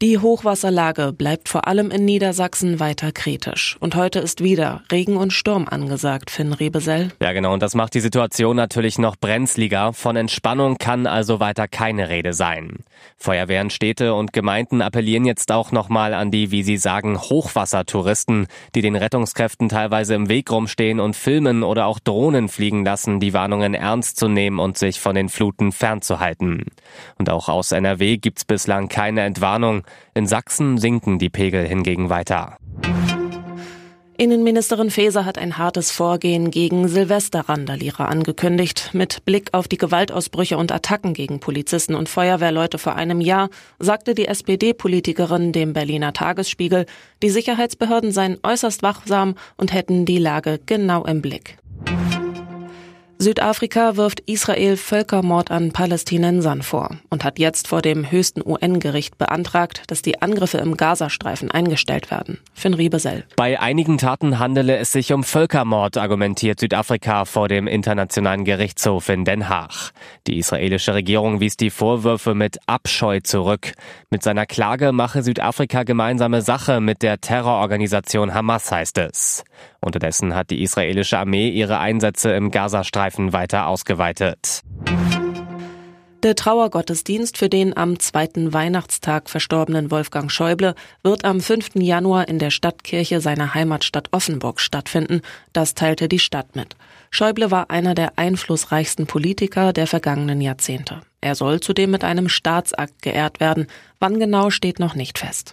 Die Hochwasserlage bleibt vor allem in Niedersachsen weiter kritisch. Und heute ist wieder Regen und Sturm angesagt, Finn Rebesell. Ja, genau. Und das macht die Situation natürlich noch brenzliger. Von Entspannung kann also weiter keine Rede sein. Feuerwehren, Städte und Gemeinden appellieren jetzt auch nochmal an die, wie sie sagen, Hochwassertouristen, die den Rettungskräften teilweise im Weg rumstehen und filmen oder auch Drohnen fliegen lassen, die Warnungen ernst zu nehmen und sich von den Fluten fernzuhalten. Und auch aus NRW gibt's bislang keine Entwarnung. In Sachsen sinken die Pegel hingegen weiter. Innenministerin Faeser hat ein hartes Vorgehen gegen Silvesterrandalierer angekündigt. Mit Blick auf die Gewaltausbrüche und Attacken gegen Polizisten und Feuerwehrleute vor einem Jahr sagte die SPD-Politikerin dem Berliner Tagesspiegel, die Sicherheitsbehörden seien äußerst wachsam und hätten die Lage genau im Blick. Südafrika wirft Israel Völkermord an Palästinensern vor und hat jetzt vor dem höchsten UN-Gericht beantragt, dass die Angriffe im Gazastreifen eingestellt werden. Finn Riebesell. Bei einigen Taten handele es sich um Völkermord, argumentiert Südafrika vor dem Internationalen Gerichtshof in Den Haag. Die israelische Regierung wies die Vorwürfe mit Abscheu zurück. Mit seiner Klage mache Südafrika gemeinsame Sache mit der Terrororganisation Hamas, heißt es. Unterdessen hat die israelische Armee ihre Einsätze im Gazastreifen weiter ausgeweitet. Der Trauergottesdienst für den am zweiten Weihnachtstag verstorbenen Wolfgang Schäuble wird am 5. Januar in der Stadtkirche seiner Heimatstadt Offenburg stattfinden. Das teilte die Stadt mit. Schäuble war einer der einflussreichsten Politiker der vergangenen Jahrzehnte. Er soll zudem mit einem Staatsakt geehrt werden. Wann genau steht noch nicht fest.